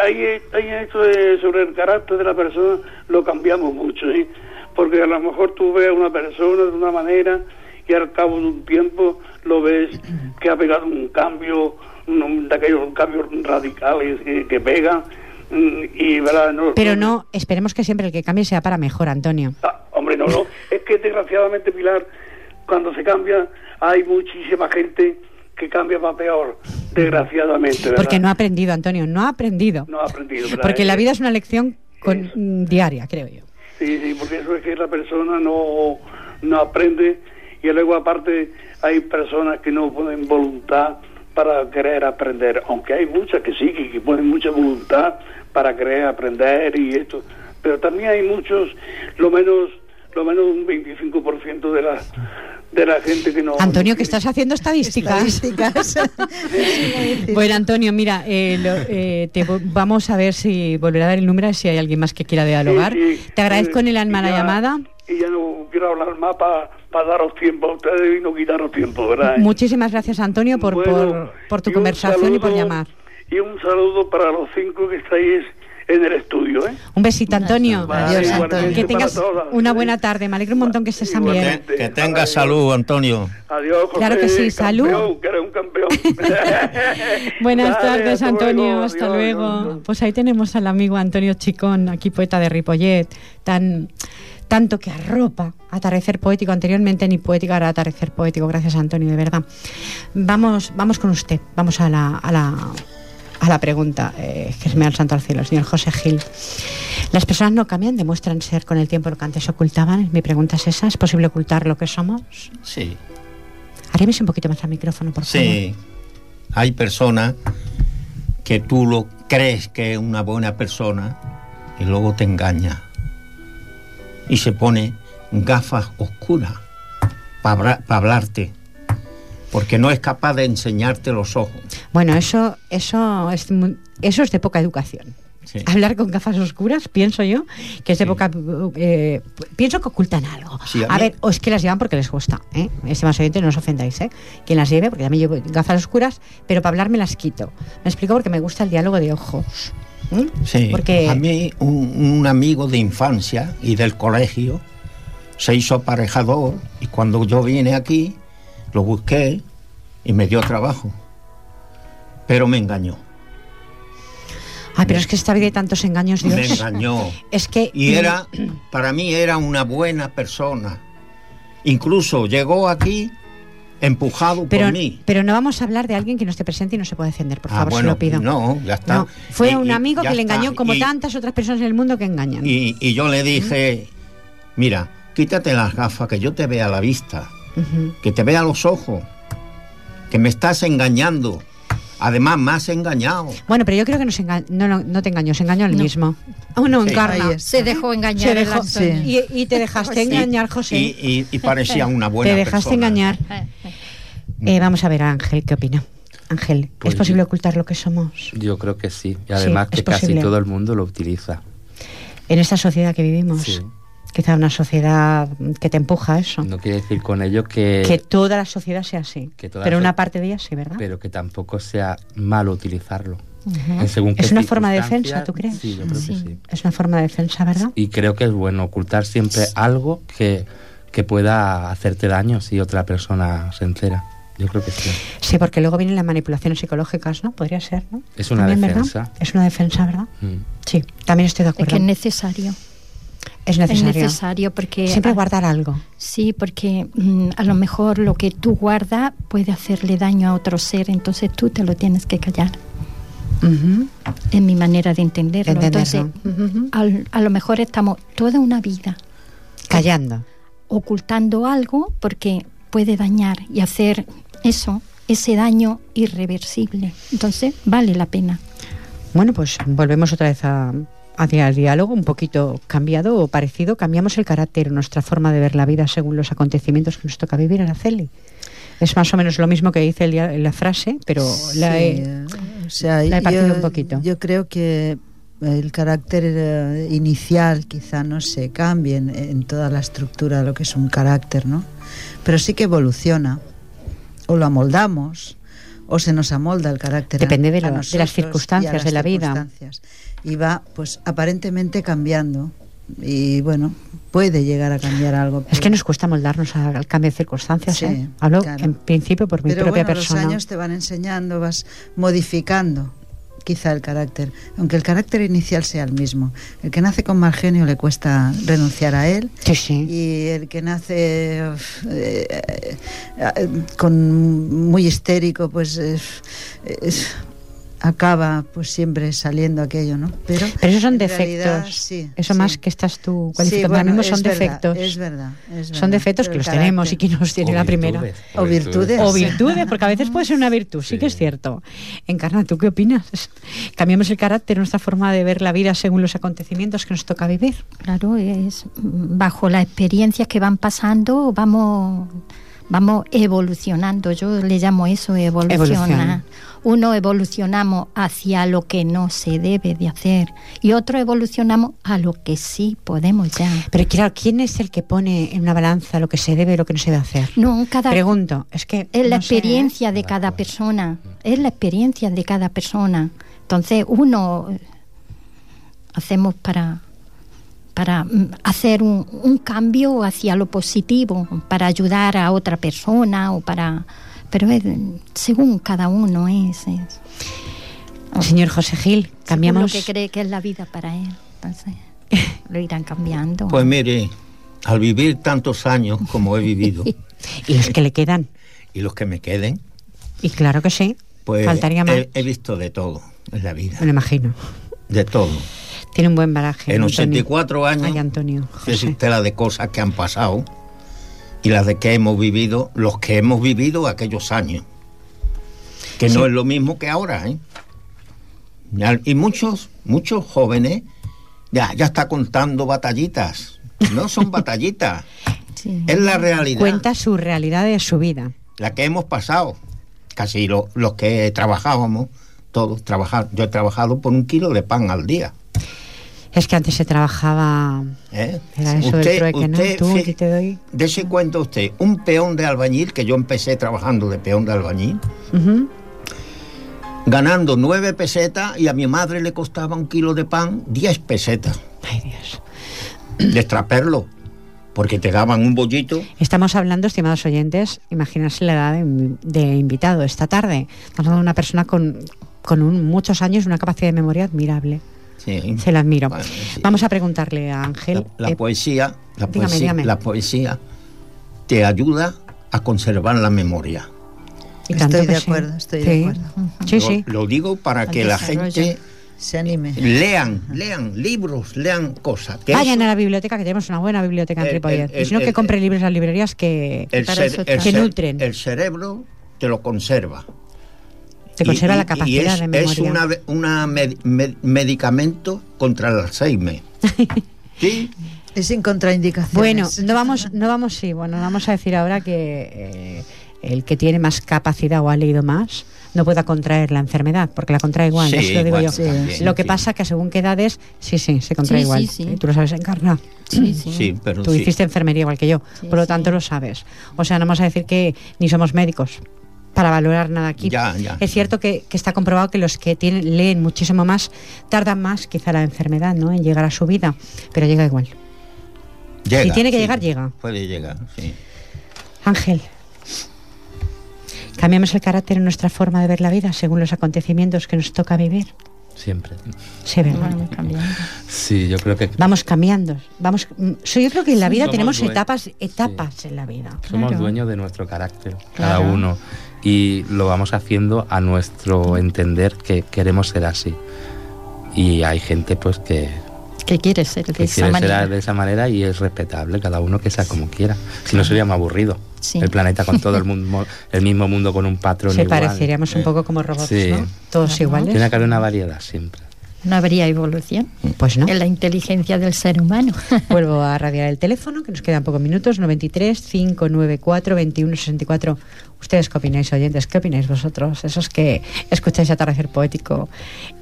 ahí, ahí esto de- sobre el carácter de la persona lo cambiamos mucho, ¿sí? Porque a lo mejor tú ves a una persona de una manera y al cabo de un tiempo lo ves que ha pegado un cambio, un- de aquellos cambios radicales que, que pegan mm, y ¿verdad? No, Pero no, esperemos que siempre el que cambie sea para mejor, Antonio. Ah, hombre, no, no. Es que desgraciadamente, Pilar, cuando se cambia, hay muchísima gente que cambia para peor, desgraciadamente. ¿verdad? Porque no ha aprendido, Antonio, no ha aprendido. No ha aprendido, ¿verdad? Porque la vida es una lección con- diaria, creo yo. Sí, sí, porque eso es que la persona no, no aprende y luego aparte hay personas que no ponen voluntad para querer aprender, aunque hay muchas que sí, que, que ponen mucha voluntad para querer aprender y esto, pero también hay muchos, lo menos lo menos un 25% de la de la gente que no Antonio, que estás haciendo estadísticas. Estadísticas. Bueno, Antonio, mira, eh, lo- eh, te vamos a ver si volverá a dar el número, si hay alguien más que quiera dialogar. Sí, sí. Te agradezco en el alma la llamada. Y ya no quiero hablar más para daros tiempo a ustedes y no quitaros tiempo, ¿verdad? Muchísimas gracias, Antonio, por, Bueno, por, por tu y conversación y por llamar. Y un saludo para los cinco que estáis en el estudio, ¿eh? Un besito, Antonio. Vale, Adiós, Antonio. Que tengas todas, una ¿eh? buena tarde. Me alegro un montón que estés también. Que tenga Adiós. salud, Antonio. Adiós, José. Claro que sí, salud. campeón, que eres un campeón. Buenas Dale, tardes, hasta Antonio. luego, Hasta adiós, luego. adiós. Pues ahí tenemos al amigo Antonio Chicón, aquí poeta de Ripollet, tan tanto que arropa atardecer poético anteriormente ni poética ahora atardecer poético gracias Antonio de verdad. Vamos vamos con usted. Vamos a la a la, a la pregunta eh, que es me al santo al cielo señor José Gil. Las personas no cambian demuestran ser con el tiempo lo que antes ocultaban. Mi pregunta es esa es posible ocultar lo que somos Sí, Arrímese un poquito más al micrófono por favor. Sí. Hay personas que tú lo crees que es una buena persona y luego te engaña. Y se pone gafas oscuras para hablarte. Porque no es capaz de enseñarte los ojos. Bueno, eso, eso, es, eso es de poca educación. Sí. Hablar con gafas oscuras, pienso yo, que es de Sí. poca... eh, pienso que ocultan algo. Sí, a ver, o es que las llevan porque les gusta. ¿eh? Estimados oyentes, no os ofendáis. ¿eh? Quien las lleve, porque también llevo gafas oscuras, pero para hablar me las quito. Me explico porque me gusta el diálogo de ojos. ¿Eh? Sí, Porque... a mí un, un amigo de infancia y del colegio se hizo aparejador y cuando yo vine aquí lo busqué y me dio trabajo. Pero me engañó, Ay, pero es que esta vida hay tantos engaños, Dios. me engañó. Es que... Y era, para mí era una buena persona. Incluso llegó aquí empujado Pero, por mí. pero no vamos a hablar de alguien que no esté presente y no se puede defender, por Ah, favor, bueno, se lo pido. no, ya está. No, fue Y- un amigo que le está. engañó como Y- tantas otras personas en el mundo que engañan. Y, y yo le dije, mira, quítate las gafas, que yo te vea la vista, que te vea los ojos. que me estás engañando. Además, me has engañado. Bueno, pero yo creo que no, se enga- no, no, no te engañó, se engañó él No. mismo. Uno Sí. encarna. Se dejó engañar Se el dejó- Antonio. Sí. y, y te dejaste engañar, José. Y, y- y parecía una buena te dejaste persona. engañar. Eh, eh. Vamos a ver, Ángel, ¿qué opina? Ángel, Pues ¿es posible yo- ocultar lo que somos? Yo creo que sí. Y además que casi posible. todo el mundo lo utiliza. En esta sociedad que vivimos, Sí. Quizá una sociedad que te empuja a eso. No quiere decir con ello que, que toda la sociedad sea así. que toda Pero una so- parte de ella sí, ¿verdad? pero que tampoco sea malo utilizarlo. En según Es una forma de defensa, ¿tú crees? Sí, yo creo Sí. que sí. Es una forma de defensa, ¿verdad? Y creo que es bueno ocultar siempre algo que, que pueda hacerte daño si otra persona se entera. Yo creo que sí. Sí, porque luego vienen las manipulaciones psicológicas, ¿no? Podría ser, ¿no? Es una También, ¿verdad? defensa. Es una defensa, ¿verdad? Mm. Sí, también estoy de Es acuerdo. que es necesario. Es necesario. Es necesario porque... Siempre guardar algo. Sí, porque mm, a lo mejor lo que tú guardas puede hacerle daño a otro ser, entonces tú te lo tienes que callar. Ujú. Es mi manera de entenderlo. Entenderlo. Entonces, Ujú. al- a lo mejor estamos toda una vida Callando. ocultando algo porque puede dañar y hacer eso, ese daño irreversible. Entonces, vale la pena. Bueno, pues volvemos otra vez a, a diálogo, un poquito cambiado o parecido. Cambiamos el carácter, nuestra forma de ver la vida según los acontecimientos que nos toca vivir, Araceli. Es más o menos lo mismo que dice el la frase, pero la he- o sea, la he partido yo, un poquito. Yo creo que el carácter eh, inicial quizá no se cambie en, en toda la estructura de lo que es un carácter, ¿no? Pero sí que evoluciona, o lo amoldamos, o se nos amolda el carácter. a- Depende de a lo- de las circunstancias las de la vida. Y va, pues, aparentemente cambiando. Y bueno, puede llegar a cambiar algo. es que nos cuesta moldarnos al cambio de circunstancias. Sí, ¿eh? Hablo claro. en principio por mi Pero propia bueno, persona. los años te van enseñando, vas modificando quizá el carácter, aunque el carácter inicial sea el mismo. El que nace con mal genio le cuesta renunciar a él Sí, sí. y el que nace eh, eh, con muy histérico, pues eh, acaba pues siempre saliendo aquello, ¿no? Pero, Pero esos son defectos. realidad, sí, Eso sí. más que estás tú Sí, cualificando ahora bueno, mismo es son verdad, defectos. es verdad, es Son verdad. defectos Pero que los tenemos y que nos tiene O la primera. virtudes, O virtudes. O virtudes, porque a veces puede ser una virtud, sí, que es Sí. cierto. Encarna, ¿tú qué opinas? ¿Cambiamos el carácter, nuestra forma de ver la vida según los acontecimientos que nos toca vivir? Claro, es bajo las experiencias que van pasando, vamos vamos evolucionando. Yo le llamo eso evolucionar. Evolución. Uno evolucionamos hacia lo que no se debe de hacer y otro evolucionamos a lo que sí podemos ya. Pero claro, ¿quién es el que pone en una balanza lo que se debe y lo que no se debe hacer? No, cada Pregunto, es que... es la no sé, ¿eh? experiencia de cada persona, es la experiencia de cada persona. Entonces, uno eh, hacemos para para mm, hacer un, un cambio hacia lo positivo, para ayudar a otra persona o para pero es, según cada uno es, es Señor José Gil, según cambiamos... lo que cree que es la vida para él. Entonces, lo irán cambiando. Pues mire, al vivir tantos años como he vivido Y los que le quedan. y los que me queden, Y claro que sí, pues faltaría más. he, he visto de todo en la vida, Me lo imagino. de todo. Tiene un buen baraje. En Antonio. 84 años, Ay, Antonio. usted la de cosas que han pasado y las de que hemos vivido, los que hemos vivido aquellos años. Que Sí. no es lo mismo que ahora, ¿eh? Y muchos, muchos jóvenes ya, ya está contando batallitas. No son batallitas, Sí. es la realidad. Cuenta su realidad de su vida. la que hemos pasado. Casi lo- los que trabajábamos, todos trabajar. Yo he trabajado por un kilo de pan al día. Es que antes se trabajaba. ¿eh? Era eso del trueque, ¿no? Tú, yo te doy. Dese cuenta usted, un peón de albañil, que yo empecé trabajando de peón de albañil, ganando nueve pesetas y a mi madre le costaba un kilo de pan diez pesetas. Ay, Dios. De extraperlo, porque te daban un bollito. Estamos hablando, estimados oyentes, imaginarse la edad de, de invitado esta tarde. Estamos hablando de una persona con, con un- muchos años, una capacidad de memoria admirable. Sí. Se la admiro. Bueno, sí. Vamos a preguntarle a Ángel. La, la eh, poesía, la dígame, poesía, dígame. la poesía te ayuda a conservar la memoria. y Estoy de sí. acuerdo, estoy Sí. de acuerdo. Sí, Lo- digo para Al que la gente Se anime. lean, lean libros, lean cosas. que Vayan eso- a la biblioteca, que tenemos una buena biblioteca en Ripollet. y si no, que el- compre libros en las librerías que... el, para cer- eso el está. Que cer- nutren. el cerebro te lo conserva. Te conserva la capacidad es, de memoria. Es una, una med, med, medicamento contra el Alzheimer. ¿Sí? Es sin contraindicaciones. Bueno, no vamos, no vamos, sí, bueno, vamos a decir ahora que eh, el que tiene más capacidad o ha leído más no pueda contraer la enfermedad, porque la contrae igual, Sí, eso lo digo igual, yo. sí, también, lo que sí. pasa que según qué edades, sí, sí, se contrae Sí, igual. sí, sí. Tú lo sabes encarnar. Sí, sí. Sí, pero Tú sí. hiciste enfermería igual que yo, Sí, por lo sí. tanto lo sabes. O sea, no vamos a decir que ni somos médicos para valorar nada aquí. Ya, ya. Es cierto que, que está comprobado que los que tienen, leen muchísimo más tardan más quizá la enfermedad ¿no? en llegar a su vida, pero llega igual. Llega, Si tiene que sí, llegar, llega. Puede llegar, sí. Ángel, ¿cambiamos el carácter en nuestra forma de ver la vida según los acontecimientos que nos toca vivir? Siempre. Sí, ¿verdad? Vamos cambiando. Sí, yo creo que Vamos cambiando. Vamos, mm, yo creo que en la vida Somos tenemos etapas, etapas en la vida. somos Claro. dueños de nuestro carácter, cada uno. Y lo vamos haciendo a nuestro entender que queremos ser así. Y hay gente pues que, Que quiere ser de que esa quiere manera. ser de esa manera y es respetable, cada uno que sea como quiera. Si no sería muy aburrido. Sí. El planeta con todo el mundo, el mismo mundo con un patrón Se igual. pareceríamos un poco como robots, sí. ¿no? Todos iguales. Tiene que haber una variedad siempre. No habría evolución Pues no. en la inteligencia del ser humano. Vuelvo a radiar el teléfono, que nos quedan pocos minutos, 93 594 2164. ¿Ustedes qué opináis, oyentes? ¿Qué opináis vosotros? Esos que escucháis Atardecer Poético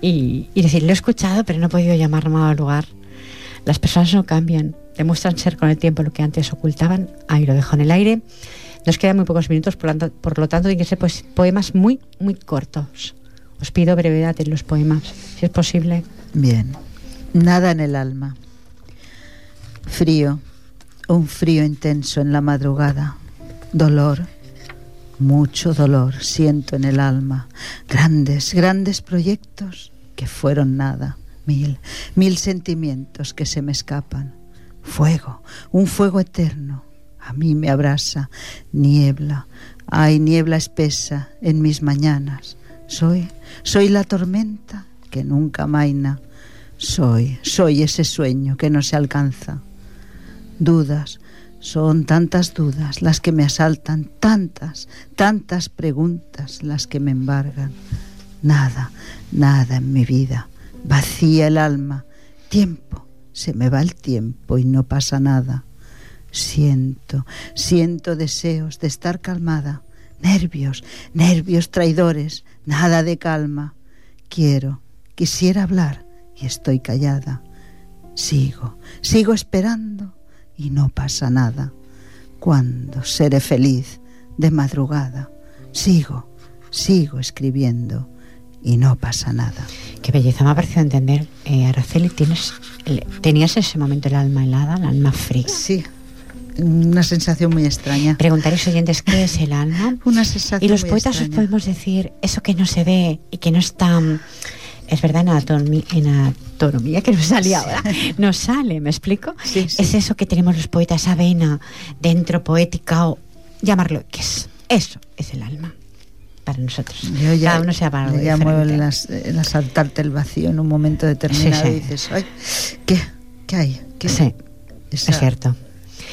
y, y decir, lo he escuchado, pero no he podido llamarme al lugar. Las personas no cambian, demuestran ser con el tiempo lo que antes ocultaban. Ahí lo dejo en el aire. Nos quedan muy pocos minutos, por, lo tanto- por lo tanto, tienen que ser pues, poemas muy, muy cortos. Os pido brevedad en los poemas, si es posible. Bien. Nada en el alma. Frío. Un frío intenso en la madrugada. Dolor. Mucho dolor siento en el alma. Grandes, grandes proyectos que fueron nada. Mil, mil sentimientos que se me escapan. Fuego, un fuego eterno. A mí me abrasa. Niebla. Hay niebla espesa en mis mañanas. Soy, soy la tormenta que nunca maina. Soy, soy ese sueño que no se alcanza. Dudas, son tantas dudas las que me asaltan, tantas, tantas preguntas las que me embargan. Nada, nada en mi vida, vacía el alma. Tiempo, se me va el tiempo y no pasa nada. Siento, siento deseos de estar calmada, nervios, nervios traidores, nada de calma. Quiero, quisiera hablar y estoy callada. Sigo, sigo esperando y no pasa nada. ¿Cuándo seré feliz de madrugada? Sigo, sigo escribiendo y no pasa nada. Qué belleza, me ha parecido entender. Eh, Araceli, ¿tienes, el- ¿tenías en ese momento el alma helada, el alma fría? Sí, una sensación muy extraña. Preguntaréis, oyentes, ¿qué es el alma? Una sensación Y los muy poetas os podemos decir eso que no se ve y que no está. Es verdad, en anatomía, en anatomía que no salía ahora. No sale, ¿me explico? Sí, sí. Es eso que tenemos los poetas, esa vena dentro poética o llamarlo, ¿qué es? Eso es el alma para nosotros. Yo ya Cada uno se llama algo llamo el, el asaltarte el vacío en un momento determinado Sí, sí. y dices, ay, ¿qué? ¿Qué hay? ¿Qué? Sí, Esa- es cierto.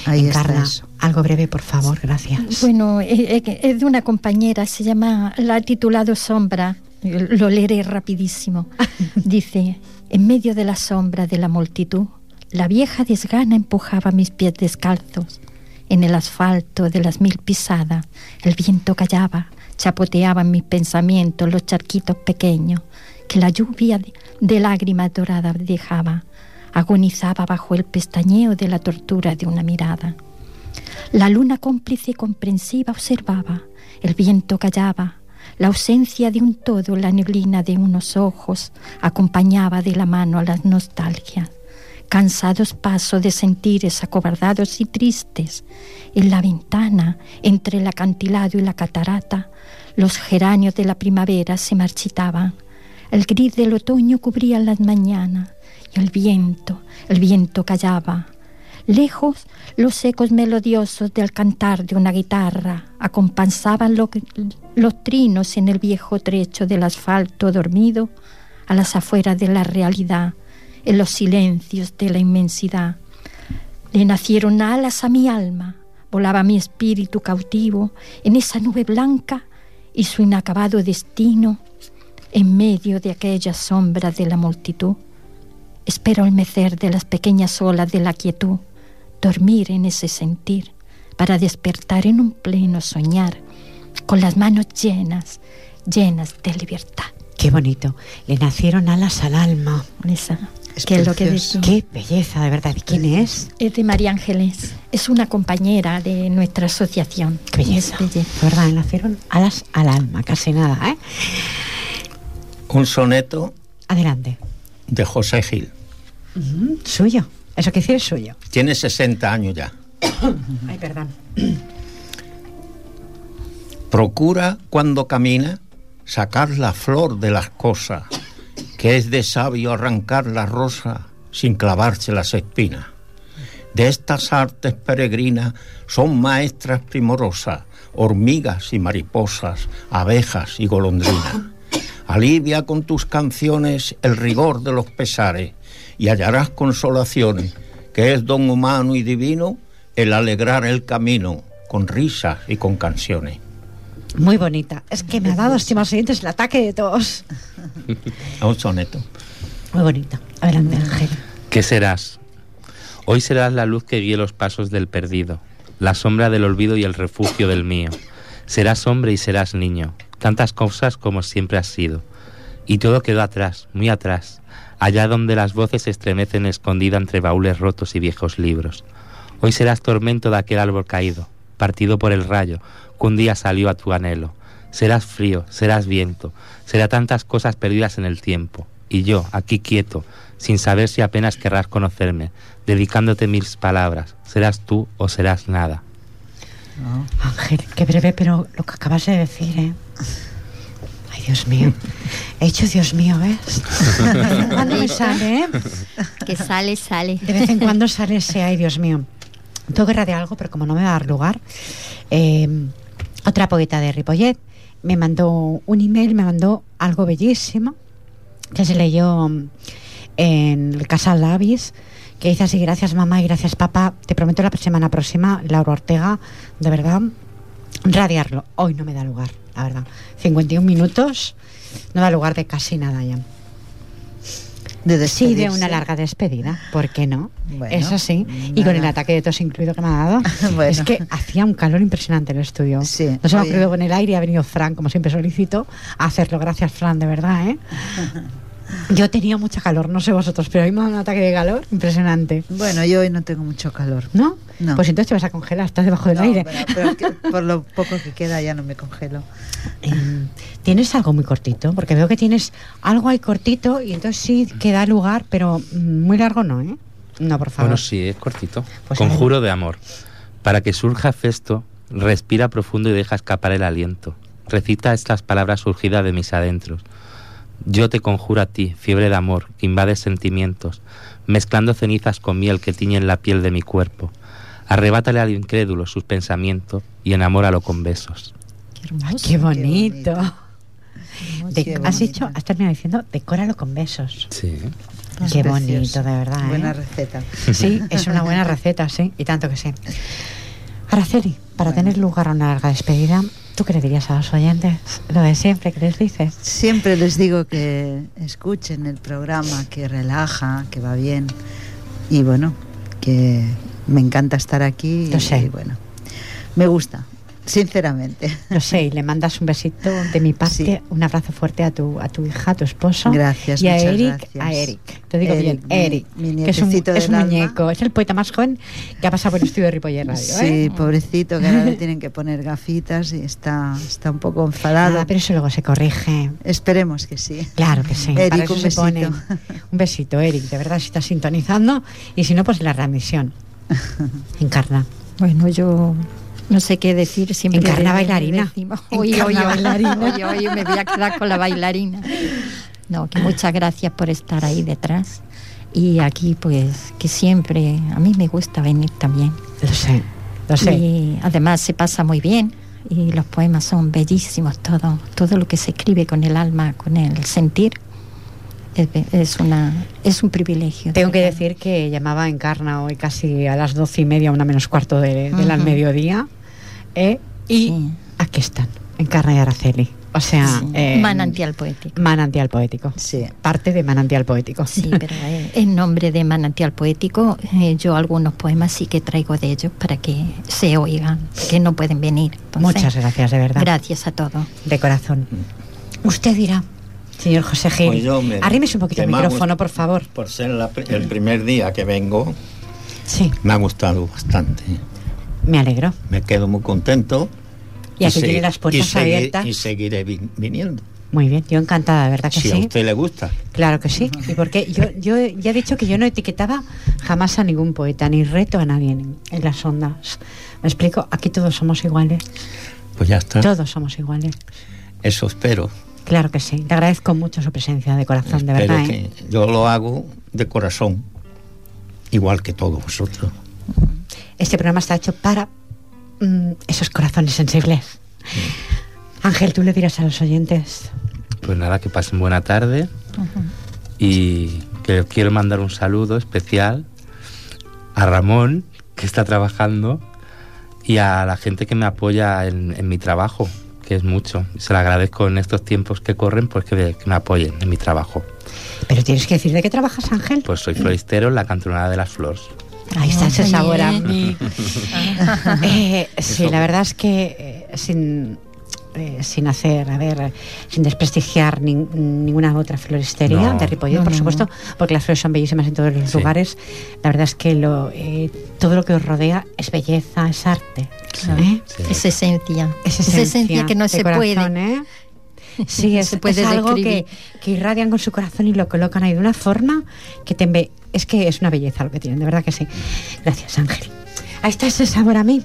Ahí Encarna, algo breve, por favor, gracias. Bueno, eh, eh, es de una compañera, se llama, la ha titulado Sombra, lo leeré rapidísimo. Dice, en medio de la sombra de la multitud, la vieja desgana empujaba mis pies descalzos. En el asfalto de las mil pisadas, el viento callaba, chapoteaba en mis pensamientos los charquitos pequeños que la lluvia de, de lágrimas doradas dejaba. Agonizaba bajo el pestañeo de la tortura de una mirada. La luna cómplice y comprensiva observaba, el viento callaba, la ausencia de un todo, la neblina de unos ojos, acompañaba de la mano a las nostalgias. Cansados pasos de sentires acobardados y tristes, en la ventana, entre el acantilado y la catarata, los geranios de la primavera se marchitaban. El gris del otoño cubría las mañanas el viento, el viento callaba. Lejos, los ecos melodiosos del cantar de una guitarra acompasaban lo- los trinos en el viejo trecho del asfalto dormido a las afueras de la realidad, en los silencios de la inmensidad. Le nacieron alas a mi alma, volaba mi espíritu cautivo en esa nube blanca y su inacabado destino en medio de aquella sombra de la multitud. Espero el mecer de las pequeñas olas de la quietud, dormir en ese sentir, para despertar en un pleno soñar, con las manos llenas, llenas de libertad. Qué bonito. Le nacieron alas al alma. Esa, Es que es lo que. Qué belleza, de verdad. ¿Y ¿Quién es? Es de María Ángeles, es una compañera de nuestra asociación. Qué belleza. De verdad, le nacieron alas al alma, casi nada, ¿eh? Un soneto Adelante. de José Gil. Suyo. Eso que decir es suyo. Tiene 60 años ya. Ay, perdón. Procura cuando camina sacar la flor de las cosas, que es de sabio arrancar la rosa sin clavarse las espinas. De estas artes peregrinas son maestras primorosas, hormigas y mariposas, abejas y golondrinas. Alivia con tus canciones el rigor de los pesares y hallarás consolaciones, que es don humano y divino el alegrar el camino con risas y con canciones. Muy bonita. Es que me ha dado, estimados oyentes, el ataque de tos. Un soneto. Muy bonita. Adelante, Ángel. ¿Qué serás? Hoy serás la luz que guíe los pasos del perdido, la sombra del olvido y el refugio del mío. Serás hombre y serás niño, tantas cosas como siempre has sido. Y todo quedó atrás, muy atrás, allá donde las voces se estremecen escondida entre baúles rotos y viejos libros. Hoy serás tormento de aquel árbol caído, partido por el rayo, que un día salió a tu anhelo. Serás frío, serás viento, será tantas cosas perdidas en el tiempo. Y yo, aquí quieto, sin saber si apenas querrás conocerme, dedicándote mil palabras, serás tú o serás nada. Ángel, qué breve, pero lo que acabas de decir, ¿eh? Ay, Dios mío. He hecho, Dios mío, ¿ves? De vez en cuando me sale, ¿eh? Que sale, sale. De vez en cuando sale ese, ay, Dios mío. Tengo que radiar algo, pero como no me va a dar lugar, eh, otra poeta de Ripollet me mandó un email, me mandó algo bellísimo que se leyó en el Casal Lavis, que dice así, gracias mamá y gracias papá, te prometo la semana próxima, Laura Ortega, de verdad, radiarlo. Hoy no me da lugar, la verdad. 51 minutos, no da lugar de casi nada ya. De Sí, de una larga despedida, ¿por qué no? Bueno, Eso sí, y con el ataque de tos incluido que me ha dado. Bueno. Es que hacía un calor impresionante en el estudio. Sí, no se me ha oye. ocurrido con el aire y ha venido Fran, como siempre solicito, a hacerlo. Gracias, Fran, de verdad, ¿eh? Yo tenía mucha calor, no sé vosotros, pero hoy me dado un ataque de calor impresionante. Bueno, yo hoy no tengo mucho calor. ¿No? No. Pues entonces te vas a congelar, estás debajo del No, aire. pero, pero que por lo poco que queda ya no me congelo. Eh, ¿Tienes algo muy cortito? Porque veo que tienes algo ahí cortito y entonces sí que da lugar, pero muy largo no, ¿eh? No, por favor. Bueno, sí, es cortito. Pues Conjuro de amor. Para que surja festo, respira profundo y deja escapar el aliento. Recita estas palabras surgidas de mis adentros. Yo te conjuro a ti, fiebre de amor, que invade sentimientos, mezclando cenizas con miel que tiñen la piel de mi cuerpo. Arrebátale al incrédulo sus pensamientos y enamóralo con besos. Qué Ay, hermoso. qué bonito. De- Qué has bonito. dicho, has terminado diciendo, decóralo con besos. Sí. Es Qué precioso. bonito, de verdad. ¿eh? Buena receta. Sí, es una buena receta, sí, y tanto que sí. Araceli, para Bueno. tener lugar a una larga despedida, ¿tú qué le dirías a los oyentes? Lo de siempre que les dices. Siempre les digo que escuchen el programa, que relaja, que va bien. Y bueno, que me encanta estar aquí. Lo y, sé. y bueno, me gusta, sinceramente. Lo sé, y le mandas un besito de mi parte, Sí. un abrazo fuerte a tu, a tu hija, a tu esposo. Gracias, Y a muchas Eric, gracias. a Eric. Te digo Eric, bien, mi- Eric. mi que es un, es un muñeco, es el poeta más joven que ha pasado por el estudio de Ripollet Radio. Sí, ¿eh? pobrecito, que ahora le tienen que poner gafitas y está, está un poco enfadado. Ah, pero eso luego se corrige. Esperemos que sí. Claro que sí. Eric, para eso un se pone. besito. Un besito, Eric. De verdad, si estás sintonizando. Y si no, pues la readmisión. Encarna. Bueno, yo no sé qué decir. Siempre Encarna de- bailarina. decimos, bailarina. hoy, hoy me voy a quedar con la bailarina. No, que muchas gracias por estar ahí detrás. Y aquí, pues, que siempre, a mí me gusta venir también. Lo sé, lo sé. Y además se pasa muy bien. Y los poemas son bellísimos, todo, todo lo que se escribe con el alma, con el sentir. Es, una, es un privilegio. de Tengo que decir que llamaba Encarna hoy casi a las doce y media, una menos cuarto de, del al Ujú. mediodía. ¿Eh? Y Sí. aquí están. en Carne y Araceli. O sea, Sí. eh, Manantial poético. Manantial poético. Sí. Parte de Manantial poético. Sí, pero eh, en nombre de Manantial Poético, eh, yo algunos poemas sí que traigo de ellos para que se oigan, que no pueden venir. Entonces, Muchas gracias, de verdad. Gracias a todos. De corazón. Usted dirá, señor José Gil. Pues yo me- Arrímese un poquito el micrófono, por favor. Por ser la el primer día que vengo, Sí, me ha gustado bastante. Me alegro. Me quedo muy contento. Y aquí tiene las puertas y abiertas. Y seguiré vi- viniendo. Muy bien, yo encantada, ¿verdad que Si a sí? usted le gusta. Claro que sí. ¿Y porque yo, yo ya he dicho que yo no etiquetaba jamás a ningún poeta, ni reto a nadie en, en las ondas. ¿Me explico? Aquí todos somos iguales. Pues ya está. Todos somos iguales. Eso espero. Claro que sí. Le agradezco mucho su presencia de corazón, de verdad. ¿eh? yo lo hago de corazón. Igual que todos vosotros. Este programa está hecho para mm, esos corazones sensibles. Ángel, tú le dirás a los oyentes. Pues nada, que pasen buena tarde y que quiero mandar un saludo especial a Ramón, que está trabajando, y a la gente que me apoya en, en mi trabajo, que es mucho. Se lo agradezco en estos tiempos que corren, pues que, que me apoyen en mi trabajo. Pero tienes que decir de qué trabajas, Ángel. Pues soy floristero en la cantonada de las flores. Ahí está ese sabor a. Eh, sí, la verdad es que eh, sin, eh, sin hacer, a ver, sin desprestigiar nin- ninguna otra floristería No. de Ripollet, No, por no, supuesto, porque las flores son bellísimas en todos los Sí. lugares. La verdad es que lo, eh, todo lo que os rodea es belleza, es arte. Claro. ¿eh? Sí. Es esencia. Es Es esencia que no se corazón, puede. Sí, es, es algo que, que irradian con su corazón y lo colocan ahí de una forma que te enve- es que es una belleza lo que tienen, de verdad que sí. Gracias, Ángel. Ahí está ese sabor a mí.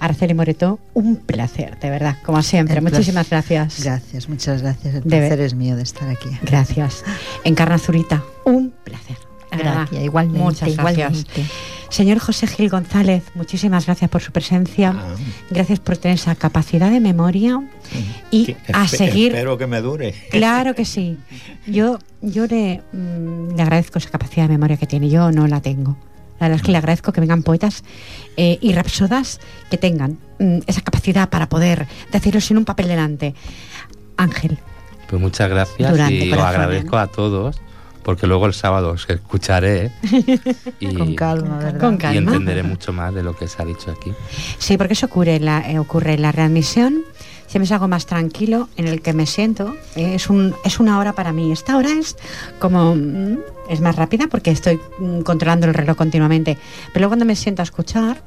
Araceli Moreto, un placer, de verdad, como siempre. El Muchísimas placer. gracias. Gracias, muchas gracias. El placer es mío de estar aquí. Gracias. Encarna Zurita, un placer. Gracias, igualmente, Muchas gracias. igualmente. Señor José Gil González, muchísimas gracias por su presencia. Ah. Gracias por tener esa capacidad de memoria y Sí, a seguir Espero que me dure. Claro que sí. Yo, yo le, mm, le agradezco esa capacidad de memoria que tiene. Yo no la tengo. La verdad es que le agradezco que vengan poetas eh, y rapsodas que tengan mm, esa capacidad para poder decirlo sin un papel delante. Ángel, Pues muchas gracias Durante, y os agradezco ¿eh? a todos, porque luego el sábado os escucharé y, Con calma, ¿verdad? Con y entenderé mucho más de lo que se ha dicho aquí. Sí, porque eso ocurre en la, eh, ocurre en la readmisión. Siempre es algo más tranquilo en el que me siento. eh, es, un, es una hora para mí. Esta hora es como. mm, es más rápida porque estoy mm, controlando el reloj continuamente. Pero luego cuando me siento a escuchar,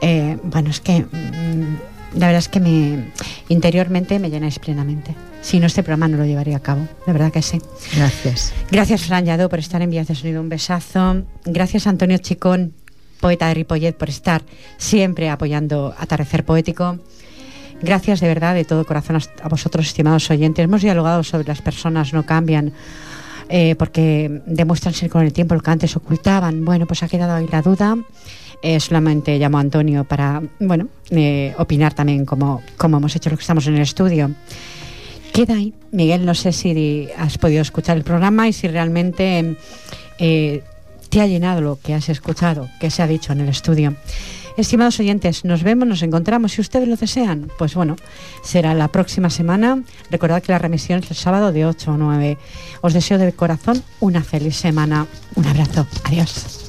eh, bueno, es que. mm, la verdad es que me interiormente me llenáis plenamente. Si no, este programa no lo llevaría a cabo. De verdad que sí. Gracias. Gracias, Fran Lladó, por estar en Vías de Sonido. Un besazo. Gracias, Antonio Chicón, poeta de Ripollet, por estar siempre apoyando Atardecer Poético. Gracias de verdad, de todo corazón, a a vosotros, estimados oyentes. Hemos dialogado sobre las personas no cambian. eh, porque demuestran ser con el tiempo lo que antes ocultaban. Bueno, pues ha quedado ahí la duda. Eh, solamente llamo a Antonio para, bueno, eh, opinar también como, como hemos hecho lo que estamos en el estudio. Queda ahí. Miguel, no sé si has podido escuchar el programa y si realmente eh, te ha llenado lo que has escuchado, que se ha dicho en el estudio. Estimados oyentes, nos vemos, nos encontramos. Si ustedes lo desean, pues bueno, será la próxima semana. Recordad que la remisión es el sábado de 8 a 9. Os deseo de corazón una feliz semana. Un abrazo. Adiós.